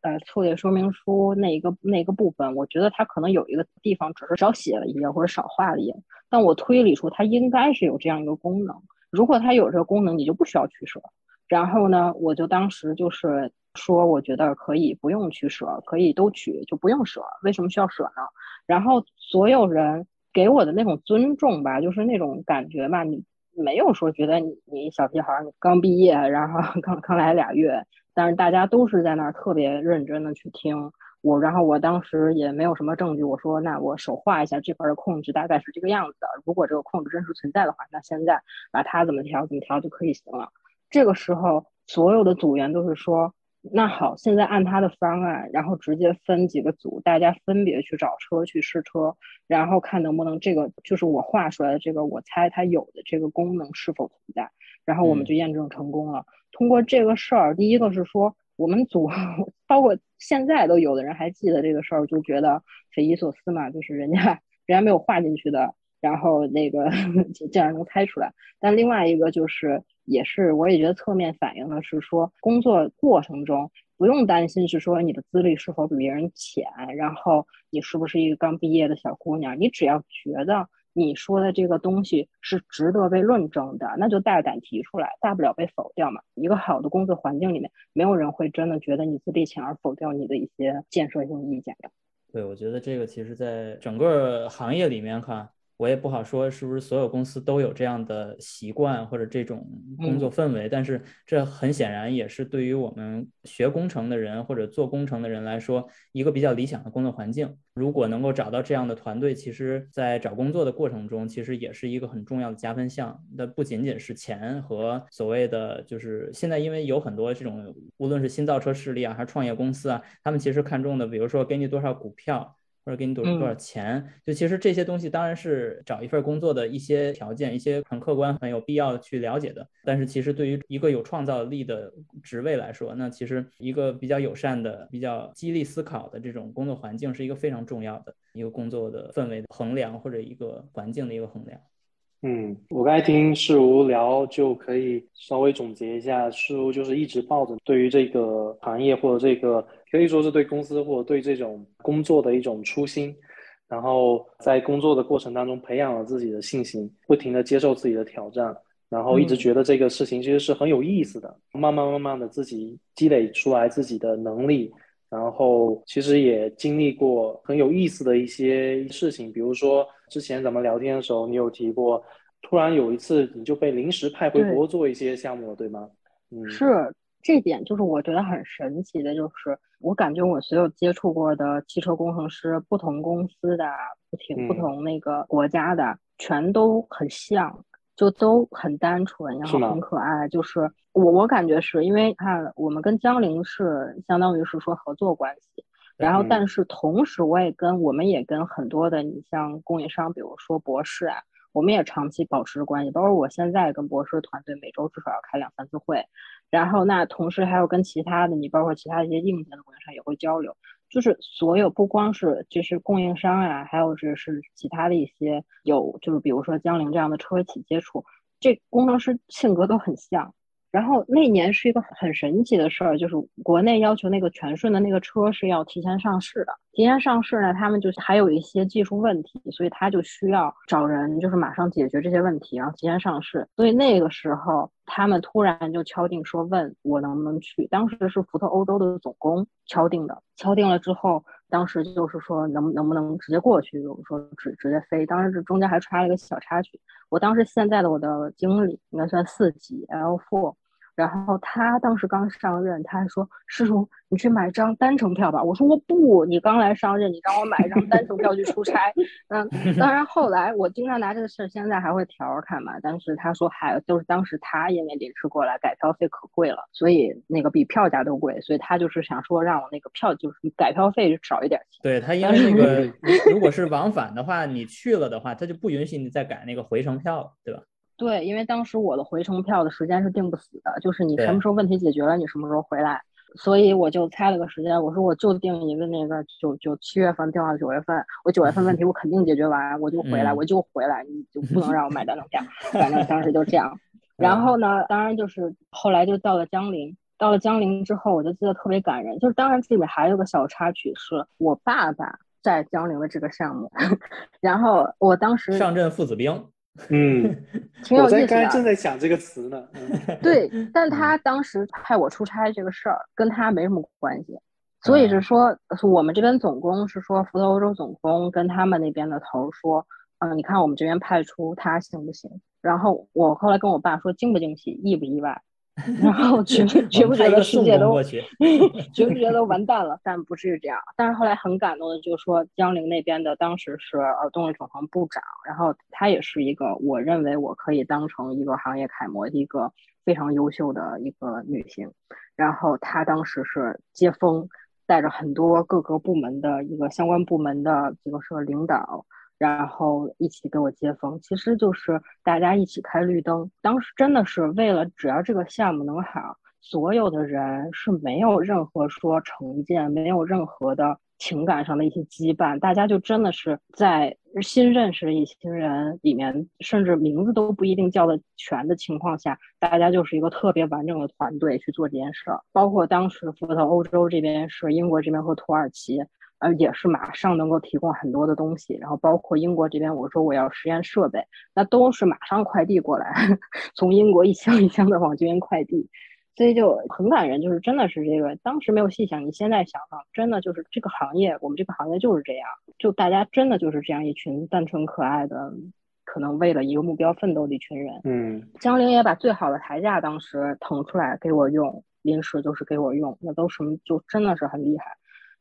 呃策略说明书那一个那个部分，我觉得它可能有一个地方只是少写了一页或者少画了一页，但我推理出它应该是有这样一个功能。如果它有这个功能，你就不需要取舍。然后呢，我就当时就是说，我觉得可以不用取舍，可以都取，就不用舍。为什么需要舍呢？然后所有人给我的那种尊重吧，就是那种感觉吧，你。没有说觉得你你小屁孩，你刚毕业，然后 (laughs) 刚刚来俩月，但是大家都是在那儿特别认真的去听我，然后我当时也没有什么证据，我说那我手画一下这块的控制大概是这个样子的，如果这个控制真实存在的话，那现在把它怎么调怎么调就可以行了。这个时候所有的组员都是说。那好，现在按他的方案，然后直接分几个组，大家分别去找车去试车，然后看能不能这个就是我画出来的这个，我猜它有的这个功能是否存在，然后我们就验证成功了。通过这个事儿，第一个是说我们组，(laughs) 包括现在都有的人还记得这个事儿，就觉得匪夷所思嘛，就是人家人家没有画进去的，然后那个 (laughs) 竟然能猜出来。但另外一个就是。也是，我也觉得侧面反映的是说，工作过程中不用担心是说你的资历是否比别人浅，然后你是不是一个刚毕业的小姑娘，你只要觉得你说的这个东西是值得被论证的，那就大胆提出来，大不了被否掉嘛。一个好的工作环境里面，没有人会真的觉得你资历浅而否掉你的一些建设性意见的。对，我觉得这个其实在整个行业里面看。我也不好说是不是所有公司都有这样的习惯或者这种工作氛围，但是这很显然也是对于我们学工程的人或者做工程的人来说一个比较理想的工作环境。如果能够找到这样的团队，其实在找工作的过程中，其实也是一个很重要的加分项。那不仅仅是钱和所谓的，就是现在因为有很多这种无论是新造车势力啊，还是创业公司啊，他们其实看重的，比如说给你多少股票。或者给你多多少钱？就其实这些东西当然是找一份工作的一些条件，一些很客观、很有必要去了解的。但是其实对于一个有创造力的职位来说，那其实一个比较友善的、比较激励思考的这种工作环境是一个非常重要的一个工作的氛围的衡量，或者一个环境的一个衡量。嗯，我刚才听世如聊，就可以稍微总结一下，世如就是一直抱着对于这个行业或者这个可以说是对公司或者对这种工作的一种初心，然后在工作的过程当中培养了自己的信心，不停的接受自己的挑战，然后一直觉得这个事情其实是很有意思的，慢慢慢慢的自己积累出来自己的能力。然后其实也经历过很有意思的一些事情，比如说之前咱们聊天的时候，你有提过，突然有一次你就被临时派回国做一些项目了，对吗？嗯，是这点就是我觉得很神奇的，就是我感觉我所有接触过的汽车工程师，不同公司的、不同不同那个国家的，全都很像。就都很单纯，然后很可爱。就是我我感觉是因为看我们跟江铃是相当于是说合作关系，然后但是同时我也跟我们也跟很多的你像供应商，比如说博士啊，我们也长期保持着关系。包括我现在跟博士团队每周至少要开两三次会，然后那同时还有跟其他的你包括其他一些硬件的供应商也会交流。就是所有不光是就是供应商啊，还有就是其他的一些有，就是比如说江铃这样的车企接触，这工程师性格都很像。然后那年是一个很神奇的事儿，就是国内要求那个全顺的那个车是要提前上市的。提前上市呢，他们就还有一些技术问题，所以他就需要找人，就是马上解决这些问题，然后提前上市。所以那个时候，他们突然就敲定说问我能不能去。当时是福特欧洲的总工敲定的，敲定了之后，当时就是说能能不能直接过去，就是说直直接飞。当时这中间还插了一个小插曲，我当时现在的我的经理应该算四级 L four。然后他当时刚上任，他还说：“师叔，你去买张单程票吧。”我说：“我不，你刚来上任，你让我买一张单程票去出差。”嗯，当然后来我经常拿这个事儿，现在还会调侃嘛。但是他说还就是当时他因为临时过来，改票费可贵了，所以那个比票价都贵，所以他就是想说让我那个票就是改票费少一点钱。对他，因为那个如果是往返的话，你去了的话，他就不允许你再改那个回程票了，对吧？对，因为当时我的回程票的时间是定不死的，就是你什么时候问题解决了，你什么时候回来。所以我就猜了个时间，我说我就定一个那个九九七月份定到九月份，我九月份问题我肯定解决完，我就回来，我就回来，你就不能让我买单程票。(laughs) 反正当时就这样。(laughs) 然后呢，当然就是后来就到了江陵，到了江陵之后，我就记得特别感人。就是当然这里面还有个小插曲，是我爸爸在江陵的这个项目，(laughs) 然后我当时上阵父子兵。(laughs) 嗯，挺有意思的。我刚才正在想这个词呢。(laughs) 对，但他当时派我出差这个事儿跟他没什么关系，所以是说我们这边总工是说福特欧洲总工跟他们那边的头说，嗯，你看我们这边派出他行不行？然后我后来跟我爸说惊不惊喜，意不意外？(laughs) 然后觉不觉不觉得世界都觉不觉得完蛋了？但不至于这样。但是后来很感动的，就是说江陵那边的当时是呃动力总行部长，然后他也是一个我认为我可以当成一个行业楷模的一个非常优秀的一个女性。然后她当时是接风，带着很多各个部门的一个相关部门的这个是领导。然后一起给我接风，其实就是大家一起开绿灯。当时真的是为了，只要这个项目能好，所有的人是没有任何说成见，没有任何的情感上的一些羁绊，大家就真的是在新认识的一群人里面，甚至名字都不一定叫得全的情况下，大家就是一个特别完整的团队去做这件事儿。包括当时福特欧洲这边是英国这边和土耳其。呃，也是马上能够提供很多的东西，然后包括英国这边，我说我要实验设备，那都是马上快递过来，(laughs) 从英国一箱一箱的往这边快递，所以就很感人，就是真的是这个，当时没有细想，你现在想想，真的就是这个行业，我们这个行业就是这样，就大家真的就是这样一群单纯可爱的，可能为了一个目标奋斗的一群人。嗯，江玲也把最好的台架当时腾出来给我用，临时就是给我用，那都什么就真的是很厉害。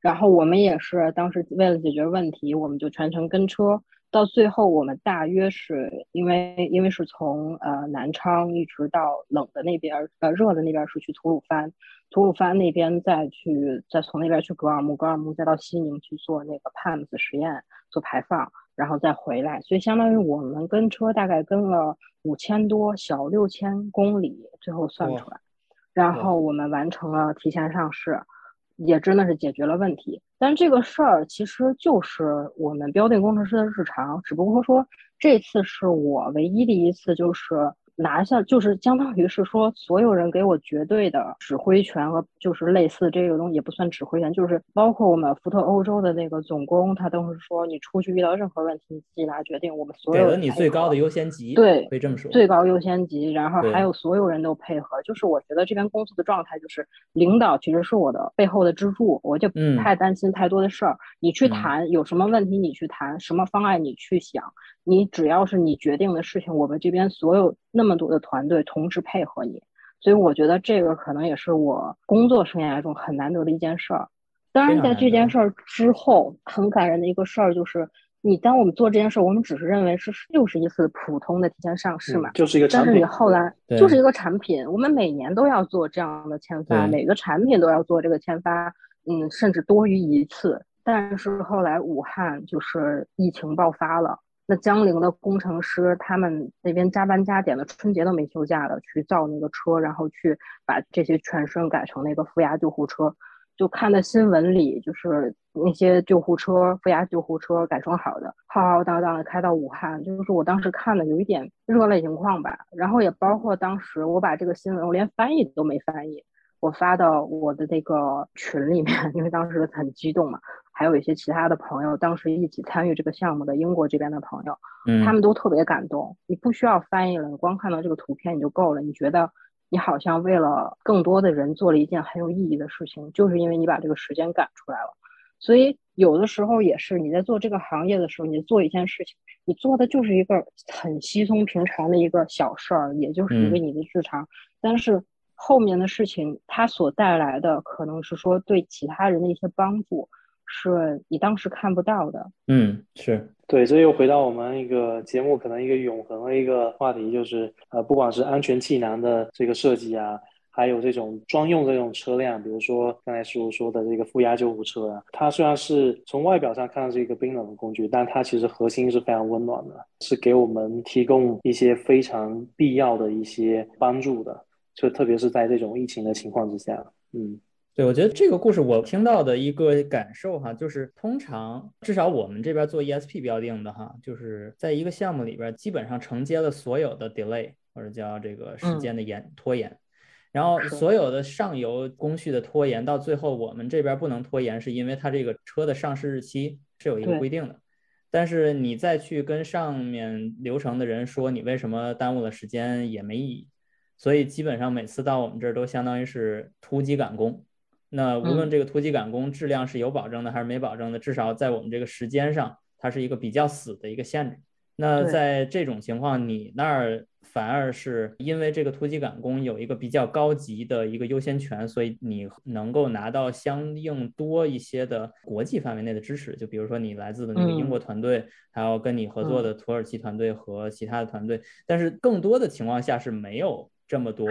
然后我们也是当时为了解决问题，我们就全程跟车。到最后，我们大约是因为因为是从呃南昌一直到冷的那边，呃热的那边是去吐鲁番，吐鲁番那边再去再从那边去格尔木，格尔木再到西宁去做那个 PAMS 实验做排放，然后再回来。所以相当于我们跟车大概跟了五千多小六千公里，最后算出来，然后我们完成了提前上市。也真的是解决了问题，但这个事儿其实就是我们标定工程师的日常，只不过说这次是我唯一的一次，就是。拿下就是相当于是说，所有人给我绝对的指挥权和就是类似这个东西也不算指挥权，就是包括我们福特欧洲的那个总工，他都是说你出去遇到任何问题你自己来决定，我们所有给了你最高的优先级，对，可以这么说，最高优先级，然后还有所有人都配合，就是我觉得这边公司的状态就是领导其实是我的背后的支柱，我就不太担心太多的事儿，你去谈有什么问题你去谈，什么方案你去想。你只要是你决定的事情，我们这边所有那么多的团队同时配合你，所以我觉得这个可能也是我工作生涯中很难得的一件事儿。当然，在这件事儿之后，很感人的一个事儿就是，你当我们做这件事儿，我们只是认为是又是一次普通的提前上市嘛，就是一个产品。但是你后来就是一个产品，我们每年都要做这样的签发，每个产品都要做这个签发，嗯，甚至多于一次。但是后来武汉就是疫情爆发了。那江陵的工程师，他们那边加班加点的，春节都没休假的去造那个车，然后去把这些全身改成那个负压救护车。就看的新闻里，就是那些救护车、负压救护车改装好的，浩浩荡荡的开到武汉，就是我当时看的有一点热泪盈眶吧。然后也包括当时我把这个新闻，我连翻译都没翻译，我发到我的那个群里面，因为当时很激动嘛。还有一些其他的朋友，当时一起参与这个项目的英国这边的朋友，他们都特别感动。你不需要翻译了，你光看到这个图片你就够了。你觉得你好像为了更多的人做了一件很有意义的事情，就是因为你把这个时间赶出来了。所以有的时候也是你在做这个行业的时候，你做一件事情，你做的就是一个很稀松平常的一个小事儿，也就是一个你的日常。但是后面的事情它所带来的，可能是说对其他人的一些帮助。是你当时看不到的，嗯，是对，这又回到我们一个节目可能一个永恒的一个话题，就是呃，不管是安全气囊的这个设计啊，还有这种专用的这种车辆，比如说刚才师傅说的这个负压救护车啊，它虽然是从外表上看是一个冰冷的工具，但它其实核心是非常温暖的，是给我们提供一些非常必要的一些帮助的，就特别是在这种疫情的情况之下，嗯。对，我觉得这个故事我听到的一个感受哈，就是通常至少我们这边做 ESP 标定的哈，就是在一个项目里边，基本上承接了所有的 delay 或者叫这个时间的延拖延，然后所有的上游工序的拖延，到最后我们这边不能拖延，是因为它这个车的上市日期是有一个规定的，但是你再去跟上面流程的人说你为什么耽误了时间也没意义，所以基本上每次到我们这儿都相当于是突击赶工。那无论这个突击赶工质量是有保证的还是没保证的，至少在我们这个时间上，它是一个比较死的一个限制。那在这种情况，你那儿反而是因为这个突击赶工有一个比较高级的一个优先权，所以你能够拿到相应多一些的国际范围内的支持。就比如说你来自的那个英国团队，还有跟你合作的土耳其团队和其他的团队，但是更多的情况下是没有这么多。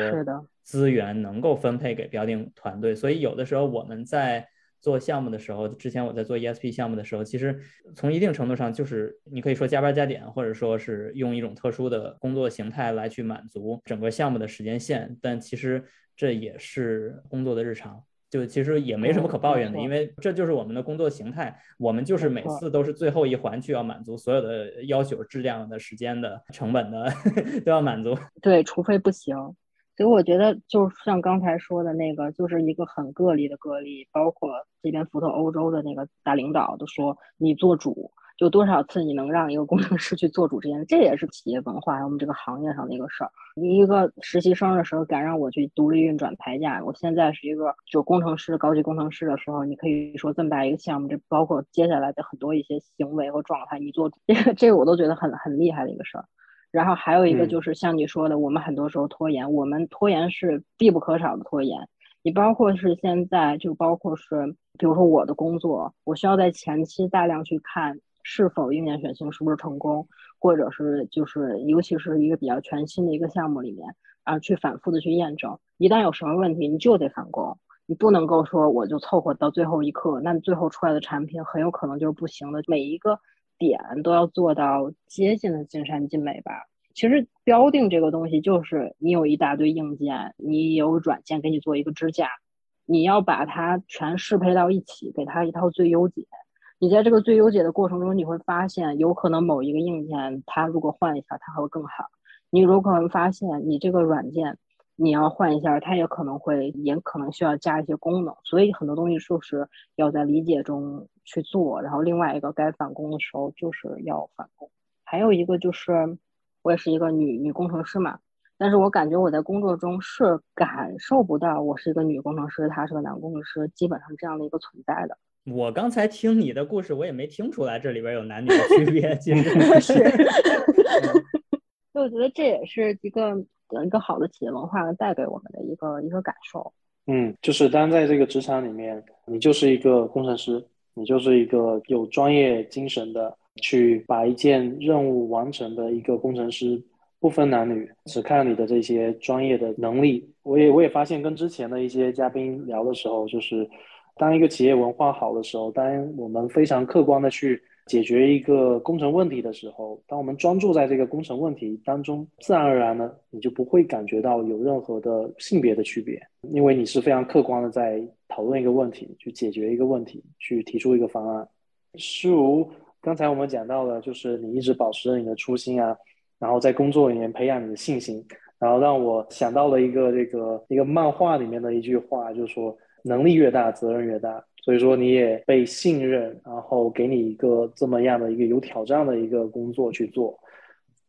资源能够分配给标定团队，所以有的时候我们在做项目的时候，之前我在做 ESP 项目的时候，其实从一定程度上就是你可以说加班加点，或者说是用一种特殊的工作形态来去满足整个项目的时间线，但其实这也是工作的日常，就其实也没什么可抱怨的，因为这就是我们的工作形态，我们就是每次都是最后一环去要满足所有的要求，质量的、时间的、成本的 (laughs) 都要满足。对，除非不行。所以我觉得，就像刚才说的那个，就是一个很个例的个例。包括这边福特欧洲的那个大领导都说，你做主，就多少次你能让一个工程师去做主这件事，这也是企业文化，我们这个行业上的一个事儿。你一个实习生的时候敢让我去独立运转排假，我现在是一个就工程师、高级工程师的时候，你可以说这么大一个项目，这包括接下来的很多一些行为和状态，你做主，这个这个我都觉得很很厉害的一个事儿。然后还有一个就是像你说的，我们很多时候拖延，我们拖延是必不可少的拖延。你包括是现在，就包括是，比如说我的工作，我需要在前期大量去看是否硬件选型是不是成功，或者是就是尤其是一个比较全新的一个项目里面啊，去反复的去验证。一旦有什么问题，你就得返工，你不能够说我就凑合到最后一刻，那最后出来的产品很有可能就是不行的。每一个。点都要做到接近的尽善尽美吧。其实标定这个东西就是你有一大堆硬件，你有软件给你做一个支架，你要把它全适配到一起，给它一套最优解。你在这个最优解的过程中，你会发现有可能某一个硬件它如果换一下，它会更好。你如果能发现你这个软件你要换一下，它也可能会也可能需要加一些功能。所以很多东西就是要在理解中。去做，然后另外一个该返工的时候就是要返工。还有一个就是，我也是一个女女工程师嘛，但是我感觉我在工作中是感受不到我是一个女工程师，他是个男工程师，基本上这样的一个存在的。我刚才听你的故事，我也没听出来这里边有男女的区别，其实 (laughs) 是。(laughs) (laughs) 所以我觉得这也是一个一个好的企业文化带给我们的一个一个感受。嗯，就是当在这个职场里面，你就是一个工程师。你就是一个有专业精神的，去把一件任务完成的一个工程师，不分男女，只看你的这些专业的能力。我也我也发现，跟之前的一些嘉宾聊的时候，就是当一个企业文化好的时候，当我们非常客观的去。解决一个工程问题的时候，当我们专注在这个工程问题当中，自然而然呢，你就不会感觉到有任何的性别的区别，因为你是非常客观的在讨论一个问题，去解决一个问题，去提出一个方案。诗如刚才我们讲到了，就是你一直保持着你的初心啊，然后在工作里面培养你的信心，然后让我想到了一个这个一个漫画里面的一句话，就是说能力越大，责任越大。所以说你也被信任，然后给你一个这么样的一个有挑战的一个工作去做。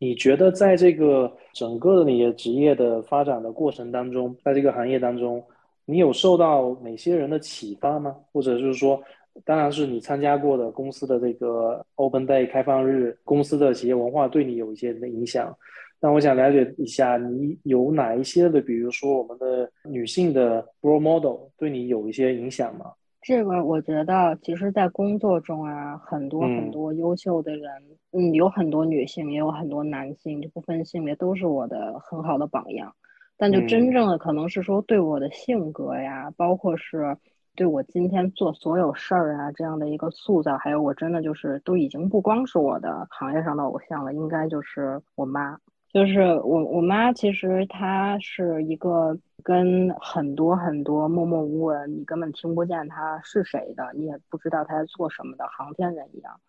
你觉得在这个整个的你的职业的发展的过程当中，在这个行业当中，你有受到哪些人的启发吗？或者就是说，当然是你参加过的公司的这个 Open Day 开放日，公司的企业文化对你有一些的影响。那我想了解一下，你有哪一些的，比如说我们的女性的 role model 对你有一些影响吗？这个我觉得，其实，在工作中啊，很多很多优秀的人，嗯，有很多女性，也有很多男性，就不分性别，都是我的很好的榜样。但就真正的可能是说对我的性格呀，包括是对我今天做所有事儿啊这样的一个塑造，还有我真的就是都已经不光是我的行业上的偶像了，应该就是我妈。就是我我妈，其实她是一个跟很多很多默默无闻，你根本听不见她是谁的，你也不知道她在做什么的航天人一样。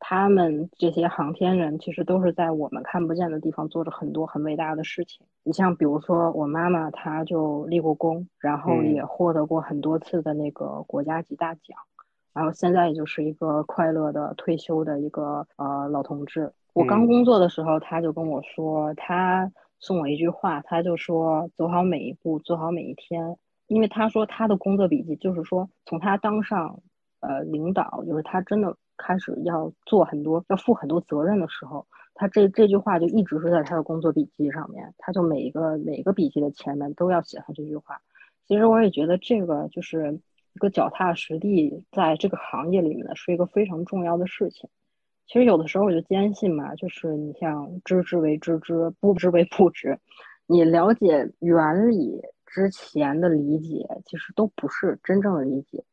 他们这些航天人其实都是在我们看不见的地方做着很多很伟大的事情。你像比如说我妈妈，她就立过功，然后也获得过很多次的那个国家级大奖，然后现在也就是一个快乐的退休的一个呃老同志。我刚工作的时候，他就跟我说，他送我一句话，他就说：“走好每一步，做好每一天。”因为他说他的工作笔记就是说，从他当上呃领导，就是他真的开始要做很多、要负很多责任的时候，他这这句话就一直是在他的工作笔记上面，他就每一个每一个笔记的前面都要写上这句话。其实我也觉得这个就是一个脚踏实地在这个行业里面的是一个非常重要的事情。其实有的时候我就坚信嘛，就是你像知之为知之，不知为不知。你了解原理之前的理解，其实都不是真正的理解。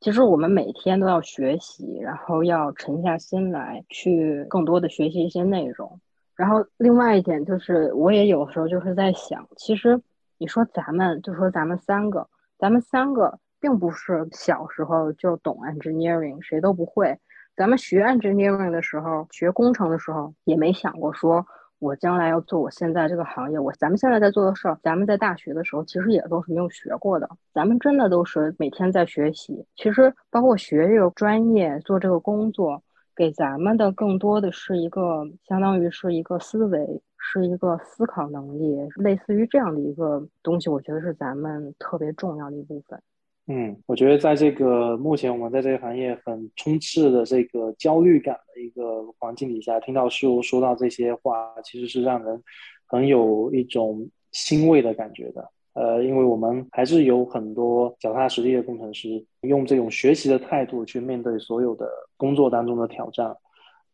其实我们每天都要学习，然后要沉下心来去更多的学习一些内容。然后另外一点就是，我也有时候就是在想，其实你说咱们，就说咱们三个，咱们三个并不是小时候就懂 engineering，谁都不会。咱们学 engineering 的时候，学工程的时候，也没想过说，我将来要做我现在这个行业。我咱们现在在做的事儿，咱们在大学的时候其实也都是没有学过的。咱们真的都是每天在学习。其实包括学这个专业、做这个工作，给咱们的更多的是一个，相当于是一个思维，是一个思考能力，类似于这样的一个东西。我觉得是咱们特别重要的一部分。嗯，我觉得在这个目前我们在这个行业很充斥的这个焦虑感的一个环境底下，听到师傅说到这些话，其实是让人很有一种欣慰的感觉的。呃，因为我们还是有很多脚踏实地的工程师，用这种学习的态度去面对所有的工作当中的挑战。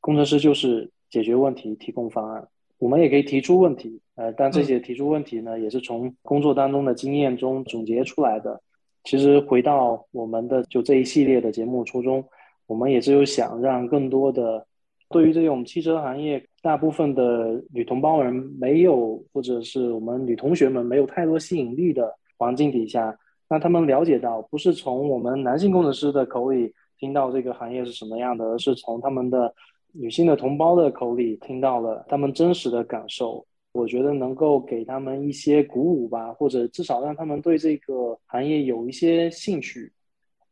工程师就是解决问题、提供方案，我们也可以提出问题。呃，但这些提出问题呢，也是从工作当中的经验中总结出来的。其实回到我们的就这一系列的节目初衷，我们也是有想让更多的对于这种汽车行业大部分的女同胞人没有，或者是我们女同学们没有太多吸引力的环境底下，让他们了解到，不是从我们男性工程师的口里听到这个行业是什么样的，而是从他们的女性的同胞的口里听到了他们真实的感受。我觉得能够给他们一些鼓舞吧，或者至少让他们对这个行业有一些兴趣。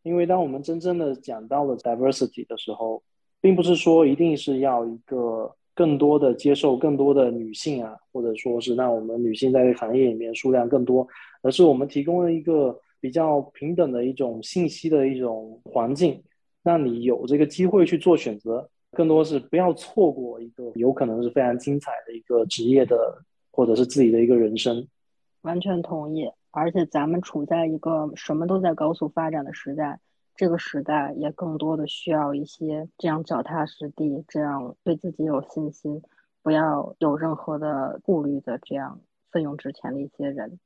因为当我们真正的讲到了 diversity 的时候，并不是说一定是要一个更多的接受更多的女性啊，或者说是让我们女性在这个行业里面数量更多，而是我们提供了一个比较平等的一种信息的一种环境，让你有这个机会去做选择。更多是不要错过一个有可能是非常精彩的一个职业的，或者是自己的一个人生。完全同意，而且咱们处在一个什么都在高速发展的时代，这个时代也更多的需要一些这样脚踏实地、这样对自己有信心、不要有任何的顾虑的这样奋勇直前的一些人。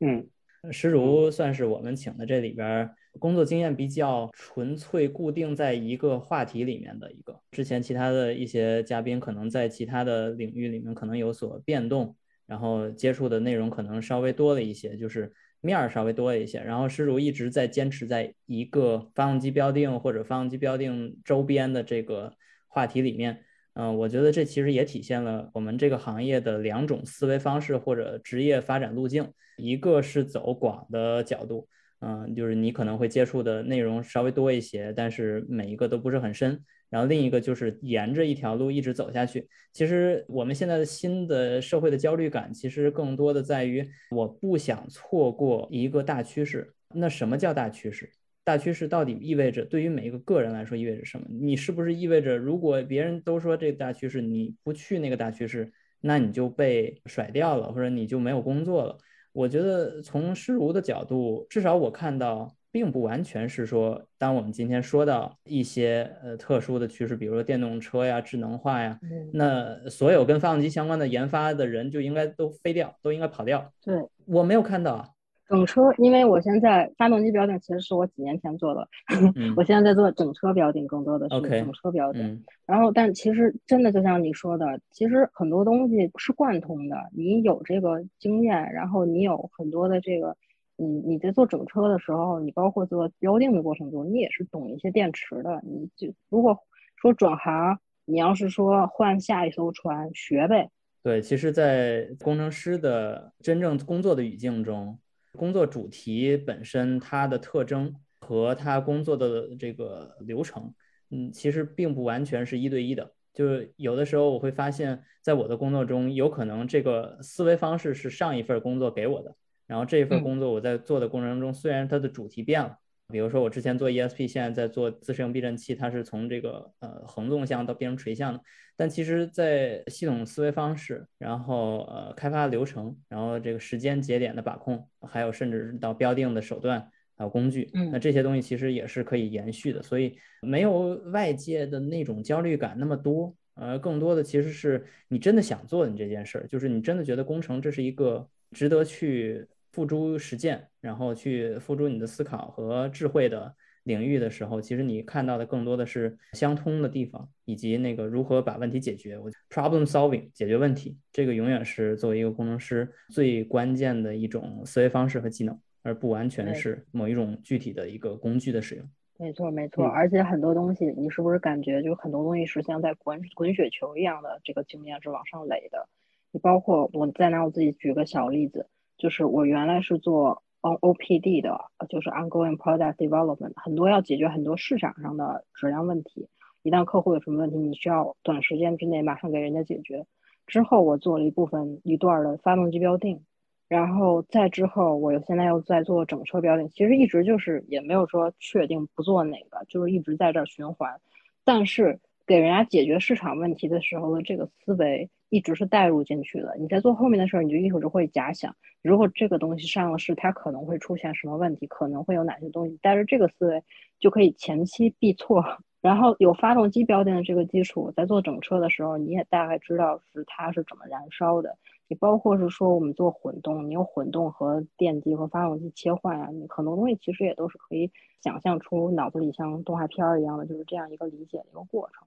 嗯。石如算是我们请的这里边工作经验比较纯粹、固定在一个话题里面的一个。之前其他的一些嘉宾可能在其他的领域里面可能有所变动，然后接触的内容可能稍微多了一些，就是面儿稍微多了一些。然后施如一直在坚持在一个发动机标定或者发动机标定周边的这个话题里面。嗯，我觉得这其实也体现了我们这个行业的两种思维方式或者职业发展路径，一个是走广的角度，嗯，就是你可能会接触的内容稍微多一些，但是每一个都不是很深。然后另一个就是沿着一条路一直走下去。其实我们现在的新的社会的焦虑感，其实更多的在于我不想错过一个大趋势。那什么叫大趋势？大趋势到底意味着对于每一个个人来说意味着什么？你是不是意味着如果别人都说这个大趋势，你不去那个大趋势，那你就被甩掉了，或者你就没有工作了？我觉得从诗如的角度，至少我看到并不完全是说，当我们今天说到一些呃特殊的趋势，比如说电动车呀、智能化呀，那所有跟发动机相关的研发的人就应该都飞掉，都应该跑掉。对，我没有看到。整车，因为我现在发动机标定其实是我几年前做的，(laughs) 我现在在做整车标定，更多的是整车标定。然后，但其实真的就像你说的，其实很多东西是贯通的。你有这个经验，然后你有很多的这个，你你在做整车的时候，你包括做标定的过程中，你也是懂一些电池的。你就如果说转行，你要是说换下一艘船，学呗。对，其实，在工程师的真正工作的语境中。工作主题本身，它的特征和他工作的这个流程，嗯，其实并不完全是一对一的。就是有的时候我会发现，在我的工作中，有可能这个思维方式是上一份工作给我的，然后这一份工作我在做的过程中，虽然它的主题变了。比如说，我之前做 ESP，现在在做自适应避震器，它是从这个呃横纵向到变成垂向的。但其实，在系统思维方式，然后呃开发流程，然后这个时间节点的把控，还有甚至到标定的手段还有工具，那这些东西其实也是可以延续的。所以没有外界的那种焦虑感那么多，呃，更多的其实是你真的想做你这件事儿，就是你真的觉得工程这是一个值得去。付诸实践，然后去付诸你的思考和智慧的领域的时候，其实你看到的更多的是相通的地方，以及那个如何把问题解决。我 problem solving 解决问题，这个永远是作为一个工程师最关键的一种思维方式和技能，而不完全是某一种具体的一个工具的使用。没错，没错。而且很多东西，你是不是感觉就很多东西是像在滚滚雪球一样的，这个经验是往上垒的？你包括我再拿我自己举个小例子。就是我原来是做 O O P D 的，就是 Ongoing Product Development，很多要解决很多市场上的质量问题。一旦客户有什么问题，你需要短时间之内马上给人家解决。之后我做了一部分一段的发动机标定，然后再之后我又现在又在做整车标定。其实一直就是也没有说确定不做哪个，就是一直在这儿循环。但是给人家解决市场问题的时候的这个思维。一直是带入进去的。你在做后面的事儿，你就一直会假想，如果这个东西上了市，它可能会出现什么问题，可能会有哪些东西。带着这个思维，就可以前期避错。(laughs) 然后有发动机标定的这个基础，在做整车的时候，你也大概知道是它是怎么燃烧的。你包括是说我们做混动，你有混动和电机和发动机切换啊，你很多东西其实也都是可以想象出脑子里像动画片儿一样的，就是这样一个理解的一个过程。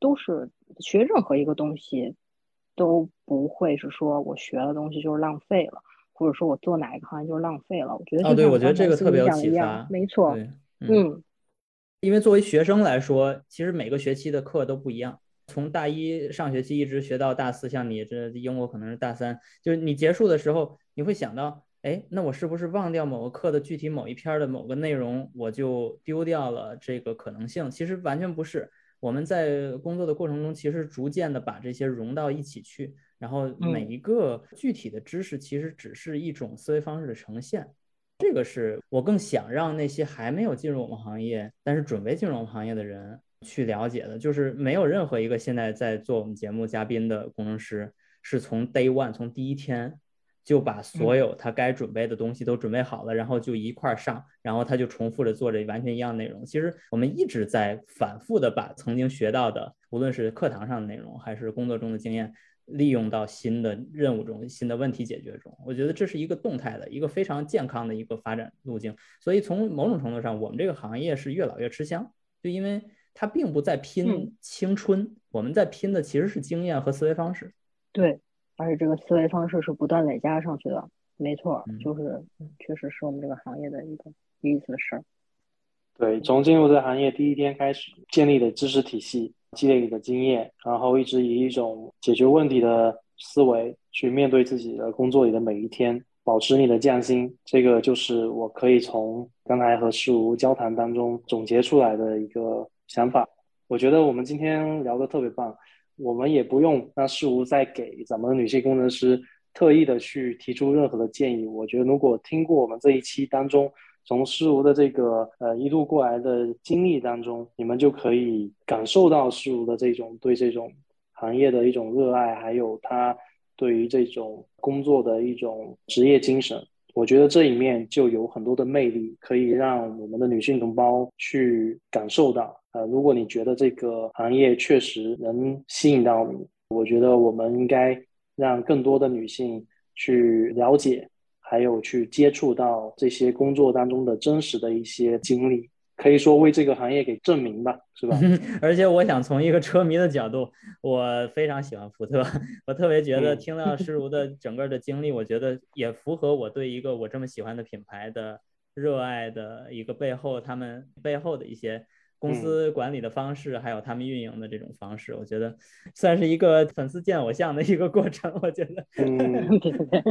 都是学任何一个东西。都不会是说我学的东西就是浪费了，或者说我做哪一个行业就是浪费了。我觉得哦，对，我觉得这个特别有启发，没错，嗯，因为作为学生来说，其实每个学期的课都不一样，从大一上学期一直学到大四，像你这英国可能是大三，就是你结束的时候，你会想到，哎，那我是不是忘掉某个课的具体某一篇的某个内容，我就丢掉了这个可能性？其实完全不是。我们在工作的过程中，其实逐渐的把这些融到一起去，然后每一个具体的知识，其实只是一种思维方式的呈现。这个是我更想让那些还没有进入我们行业，但是准备进入我们行业的人去了解的，就是没有任何一个现在在做我们节目嘉宾的工程师是从 day one 从第一天。就把所有他该准备的东西都准备好了，然后就一块儿上，然后他就重复着做着完全一样内容。其实我们一直在反复的把曾经学到的，无论是课堂上的内容，还是工作中的经验，利用到新的任务中、新的问题解决中。我觉得这是一个动态的、一个非常健康的一个发展路径。所以从某种程度上，我们这个行业是越老越吃香，就因为它并不在拼青春，我们在拼的其实是经验和思维方式。对。而且这个思维方式是不断累加上去的，没错，就是确实是我们这个行业的一个有意思的事儿。对，从进入这个行业第一天开始，建立的知识体系，积累你的经验，然后一直以一种解决问题的思维去面对自己的工作里的每一天，保持你的匠心，这个就是我可以从刚才和世如交谈当中总结出来的一个想法。我觉得我们今天聊的特别棒。我们也不用让事无再给咱们女性工程师特意的去提出任何的建议。我觉得如果听过我们这一期当中，从事无的这个呃一路过来的经历当中，你们就可以感受到事无的这种对这种行业的一种热爱，还有他对于这种工作的一种职业精神。我觉得这里面就有很多的魅力，可以让我们的女性同胞去感受到。呃，如果你觉得这个行业确实能吸引到你，我觉得我们应该让更多的女性去了解，还有去接触到这些工作当中的真实的一些经历。可以说为这个行业给证明吧，是吧？(laughs) 而且我想从一个车迷的角度，我非常喜欢福特，(laughs) 我特别觉得听到 (laughs) 诗如的整个的经历，我觉得也符合我对一个我这么喜欢的品牌的热爱的一个背后，他们背后的一些公司管理的方式，还有他们运营的这种方式，我觉得算是一个粉丝见偶像的一个过程。我觉得，(laughs) 对对对。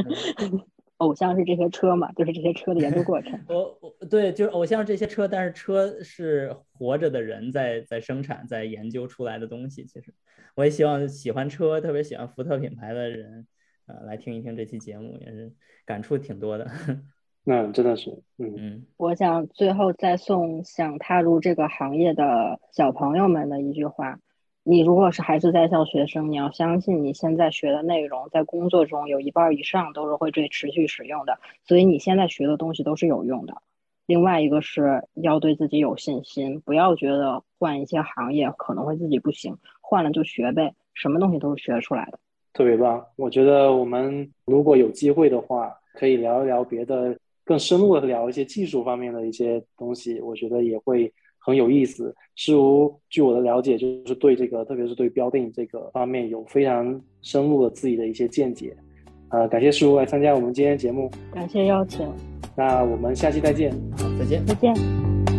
偶像是这些车嘛，就是这些车的研究过程。我我对，就是偶像这些车，但是车是活着的人在在生产、在研究出来的东西。其实，我也希望喜欢车、特别喜欢福特品牌的人，呃，来听一听这期节目，也是感触挺多的。那真的是，嗯嗯。我想最后再送想踏入这个行业的小朋友们的一句话。你如果是还是在校学生，你要相信你现在学的内容，在工作中有一半以上都是会被持续使用的，所以你现在学的东西都是有用的。另外一个是要对自己有信心，不要觉得换一些行业可能会自己不行，换了就学呗，什么东西都是学出来的。特别棒，我觉得我们如果有机会的话，可以聊一聊别的，更深入的聊一些技术方面的一些东西，我觉得也会。很有意思，师如据我的了解，就是对这个，特别是对标定这个方面有非常深入的自己的一些见解。呃，感谢师如来参加我们今天节目，感谢邀请。那我们下期再见，好，再见，再见。